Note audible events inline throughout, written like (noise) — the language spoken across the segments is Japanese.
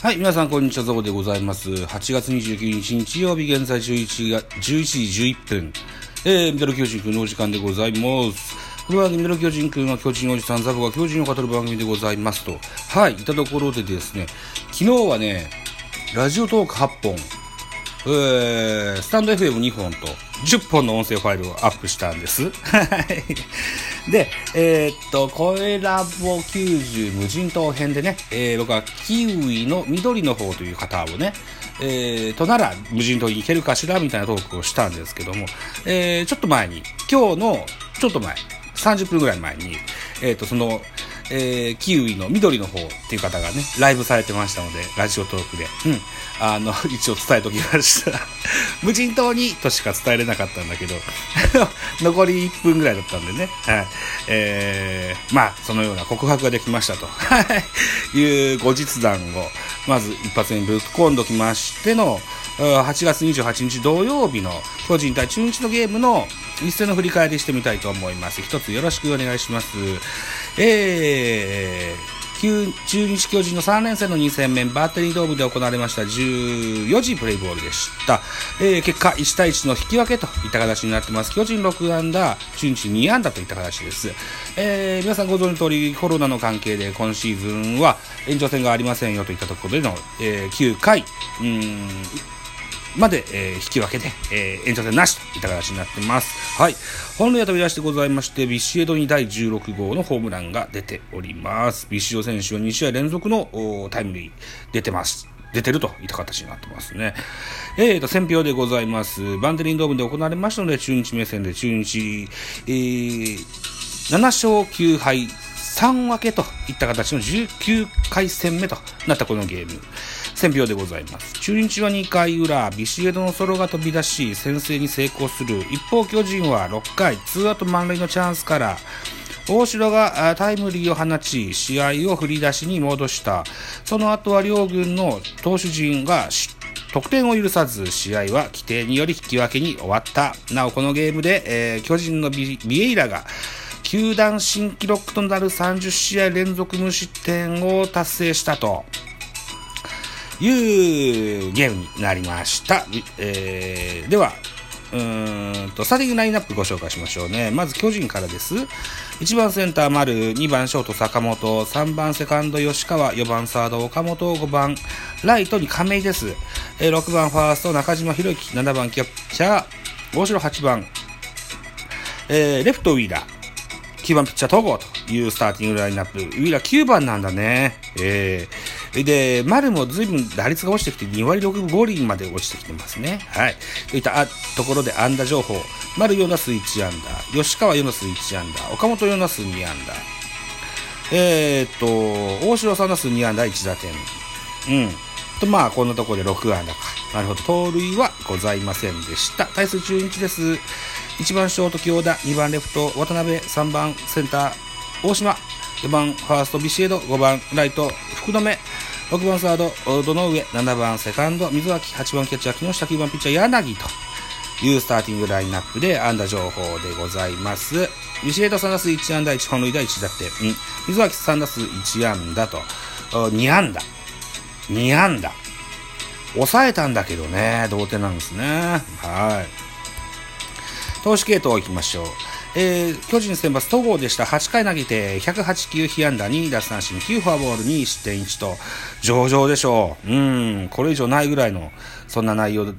はい、皆さん、こんにちは、ゾウでございます。8月29日日曜日、現在11が11時11分。えー、ミドル巨人くんのお時間でございます。これはミドル巨人くんは巨人おじさん、ザボが巨人を語る番組でございますと。はい、いたところでですね、昨日はね、ラジオトーク8本、えー、スタンド FM2 本と10本の音声ファイルをアップしたんです。はい。で、えーっと、声ラボ90無人島編でね、えー僕はキウイの緑の方という方をね、えー、となら無人島に行けるかしらみたいなトークをしたんですけども、えー、ちょっと前に、今日のちょっと前、30分ぐらい前に、えーっと、その、えー、キウイの緑の方っていう方がね、ライブされてましたので、ラジオトークで。うん。あの、(laughs) 一応伝えときました。(laughs) 無人島にとしか伝えれなかったんだけど、(laughs) 残り1分ぐらいだったんでね。はい。えー、まあ、そのような告白ができましたと。はい。いう後日談を、まず一発目にぶっ込んどきましての、うん8月28日土曜日の巨人対中日のゲームの一戦の振り返りしてみたいと思います。一つよろしくお願いします。えー、中日巨人の3連戦の2戦目、バッテリードームで行われました14時プレイボールでした。えー、結果、1対1の引き分けといった形になってます。巨人6安打、中日2安打といった形です。えー、皆さんご存知の通り、コロナの関係で今シーズンは延長戦がありませんよといったところでの、えー、9回、うーん、まで、えー引き分けで、えー延長戦なしといった形になってます。はい。本塁は飛び出してございまして、ビシエドに第16号のホームランが出ております。ビシエド選手は2試合連続のタイムリー出てます。出てるといった形になってますね。えーと、選票でございます。バンデリンドームで行われましたので、中日目線で中日、えー、7勝9敗3分けといった形の19回戦目となったこのゲーム。選票でございます。中日は2回裏、ビシエドのソロが飛び出し、先制に成功する。一方、巨人は6回、ツーアウト満塁のチャンスから、大城がタイムリーを放ち、試合を振り出しに戻した。その後は両軍の投手陣が得点を許さず、試合は規定により引き分けに終わった。なお、このゲームで、えー巨人のビビエイラが、球団新記録となる30試合連続無失点を達成したと。いうゲームになりました。えーでは、うんと、スターティングラインナップご紹介しましょうね。まず巨人からです。1番センター丸、2番ショート坂本、3番セカンド吉川、4番サード岡本、5番ライトに亀井です。え6番ファースト中島博之、7番キャッチャー、大城8番、えーレフトウィーラー、9番ピッチャー戸郷というスターティングラインナップ。ウィーラー9番なんだね。えー、で、丸も随分打率が落ちてきて2割6分5厘まで落ちてきてますね。はい。といったところで安打情報。丸4打数1安打。吉川4打数1安打。岡本4打数2安打。えー、っと、大城3打数2安打1打点。うん。と、まあ、こんなところで6安打か。なるほど。盗塁はございませんでした。対数中日です。1番ショート京田、2番レフト渡辺、3番センター大島、4番ファーストビシエド、5番ライト福留、6番サード堂上、7番セカンド水脇、8番キャッチャー木下、9番ピッチャー柳というスターティングラインナップで安打情報でございます。ビシエド3打数1安打、1本塁打1打点。うん水脇3打数1安打と、2安打。2安打。抑えたんだけどね、同点なんですね。はい。投手系統いきましょう。えー、巨人先発戸郷でした。8回投げて、108球被安打2奪三振9フォアボール2失点1と、上々でしょう。うん、これ以上ないぐらいの、そんな内容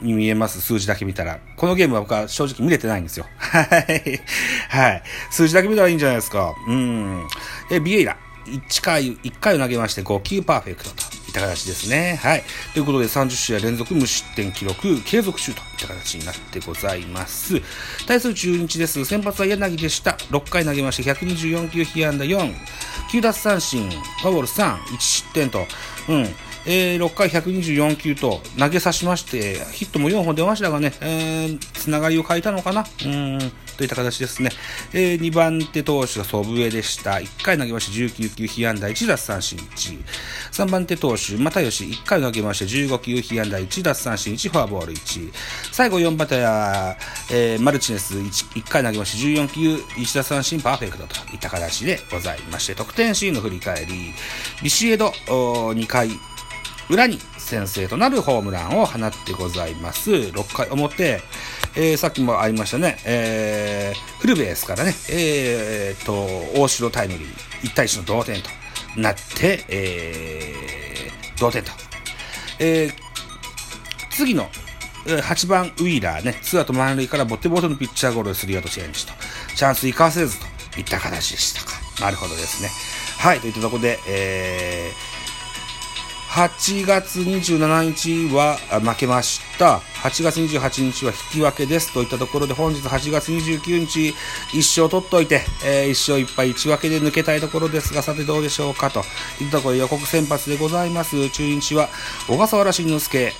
に見えます。数字だけ見たら。このゲームは僕は正直見れてないんですよ。(laughs) はい。はい。数字だけ見たらいいんじゃないですか。うん。え、ビエイラ。1回、1回を投げまして5球パーフェクトとった形ですね。はい。ということで30試合連続無失点記録継続中といった形になってございます。対する中日です。先発は柳でした。6回投げまして124球被安打4、9奪三振、フォアボール3、1失点と、うん。えー6回124球と投げさしまして、ヒットも4本出ましたがね、えーつながりを変えたのかなうん、といった形ですね。え2番手投手が祖父江でした。1回投げまして19球被安打1奪三振1。3番手投手、又吉1回投げまして15球被安打1奪三振1、フォアボール1。最後4番手は、えーマルチネス 1, 1回投げまして14球1奪三振パーフェクトといった形でございまして、得点シーンの振り返り、ビシエド2回、裏に先制となるホームランを放ってございます。6回表、えー、さっきもありましたね、えー、フルベースからね、えー、と、大城タイムリー、1対1の同点となって、えー、同点と。えー、次の8番ウィーラーね、ツーアウト満塁からボテボテのピッチャーゴールでスリーアウトチェンジと、チャンス生かせずといった形でしたか。なるほどですね。はい、といったところで、えー、8月27日は負けました。8月28日は引き分けです。といったところで、本日8月29日、1勝取っておいて、えー、1勝1敗1分けで抜けたいところですが、さてどうでしょうかといったところ予告先発でございます。中日は小笠原慎之介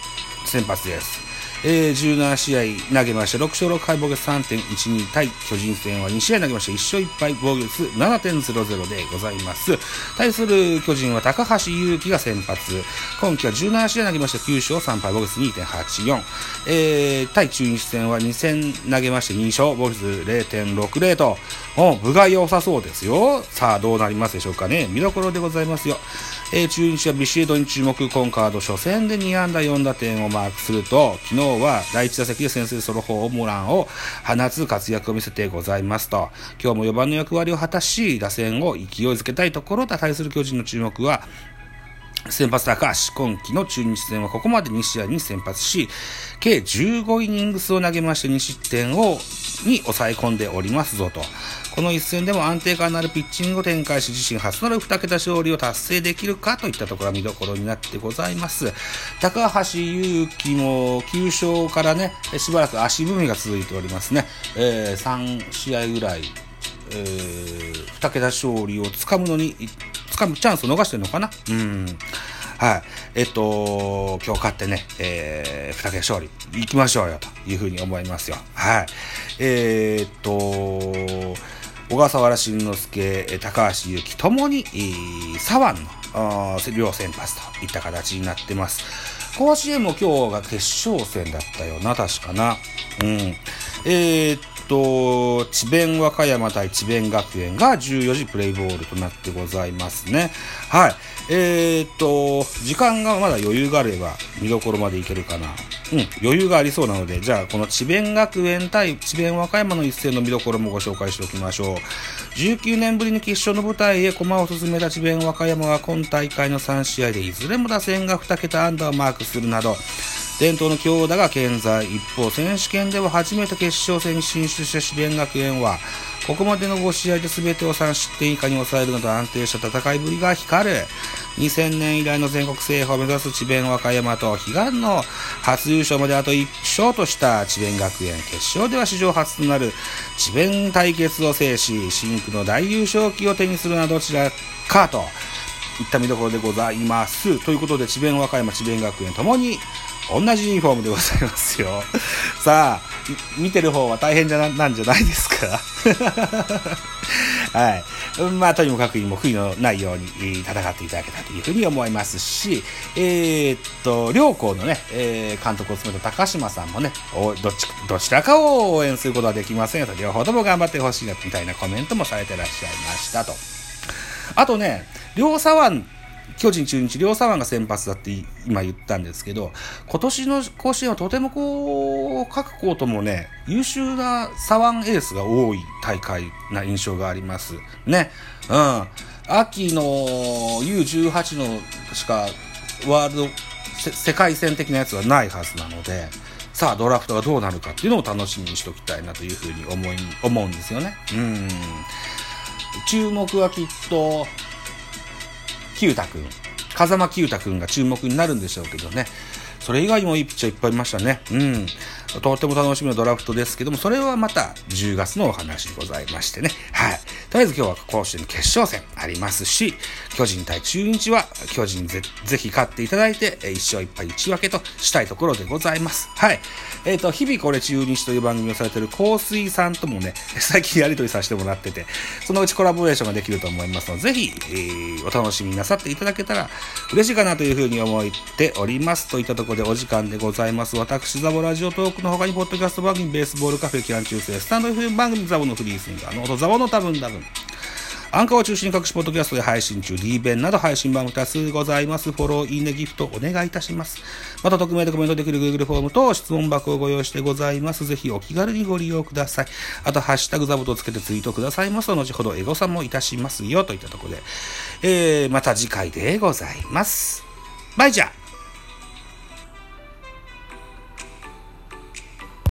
先発です。えー、17試合投げまして、6勝6敗防御率3.12対巨人戦は2試合投げまして、1勝1敗防御率7.00でございます。対する巨人は高橋優輝が先発。今季は17試合投げまして、9勝3敗防御率2.84。えー、対中日戦は2戦投げまして2勝防御率0.60と、お部が良さそうですよ。さあ、どうなりますでしょうかね。見どころでございますよ。えー、中日はビシエドに注目、今カード初戦で2安打4打点をマークすると、昨日は第1打席で先制ソロホームランを放つ活躍を見せてございますと、今日も4番の役割を果たし、打線を勢いづけたいところ対する巨人の注目は、先発高橋、今季の中日戦はここまで2試合に先発し、計15イニングスを投げまして2失点を、に抑え込んでおりますぞと。この一戦でも安定感のあるピッチングを展開し、自身初となる2桁勝利を達成できるかといったところが見どころになってございます。高橋優輝も9勝からね、しばらく足踏みが続いておりますね。えー、3試合ぐらい、えー、2桁勝利をつかむのに、つかむチャンスを逃してるのかな？うん。はい。えっと、今日勝ってね、えー、二桁勝利、行きましょうよ、というふうに思いますよ。はい。えー、っと、小笠原慎之介、高橋由紀ともに、左腕の両先発といった形になってます。甲子園も今日が決勝戦だったよな、確かな。うん。えー、っと、智弁和歌山対智弁学園が14時プレイボールとなってございますね。はい。えー、っと、時間がまだ余裕があれば見どころまでいけるかな。うん、余裕がありそうなので、じゃあこの智弁学園対智弁和歌山の一戦の見どころもご紹介しておきましょう。19年ぶりに決勝の舞台へ駒を進めた智弁和歌山は今大会の3試合でいずれも打線が2桁アンダーをマークするなど、伝統の強打が健在。一方、選手権では初めて決勝戦に進出した智弁学園は、ここまでの5試合で全てを3失点以下に抑えるなど安定した戦いぶりが光る。2000年以来の全国制覇を目指す智弁和歌山と悲願の初優勝まであと1勝とした智弁学園決勝では史上初となる智弁対決を制し深紅の大優勝旗を手にするなどちらかといった見どころでございますということで智弁和歌山智弁学園ともに同じユニフォームでございますよ。(laughs) さあ、見てる方は大変じゃな、なんじゃないですか (laughs) はい。まあ、とにもかくにも悔いのないように戦っていただけたというふうに思いますし、えー、っと、両校のね、えー、監督を務めた高島さんもね、どっち、どちらかを応援することはできませんよと、両方とも頑張ってほしいな、みたいなコメントもされてらっしゃいましたと。あとね、両左腕巨人、中日、両左腕が先発だって今言ったんですけど、今年の甲子園はとてもこう、各校ともね、優秀な左腕エースが多い大会な印象があります。ね。うん。秋の U18 のしかワールド、世界戦的なやつはないはずなので、さあドラフトがどうなるかっていうのを楽しみにしておきたいなというふうに思い、思うんですよね。うん。注目はきっと、清太君、風間清太君が注目になるんでしょうけどね。それ以外にもいいピッチャーいっぱいいましたね。うん。とっても楽しみなドラフトですけども、それはまた10月のお話でございましてね。はい。とりあえず今日は甲子園の決勝戦ありますし、巨人対中日は巨人ぜぜひ勝っていただいて、1勝1敗1分けとしたいところでございます。はい。えっ、ー、と、日々これ中日という番組をされている香水さんともね、(laughs) 最近やりとりさせてもらってて、そのうちコラボレーションができると思いますので、ぜひ、えー、お楽しみなさっていただけたら嬉しいかなというふうに思っております。といったところでお時間でございます。私、ザボラジオトークの他に、ポッドキャスト番組、ベースボールカフェ、期間中世、スタンド FM 番組、ザボのフリースインガーの音、ザボの多分多分。アンカーを中心に各種ポッドキャストで配信中、D 弁など配信番組多数ございます。フォロー、いいね、ギフトお願いいたします。また、匿名でコメントできる Google フォームと質問箱をご用意してございます。ぜひお気軽にご利用ください。あと、ハッシュタグザボトをつけてツイートくださいますと、後ほどエゴさんもいたしますよ、といったところで、えー、また次回でございます。バイじゃ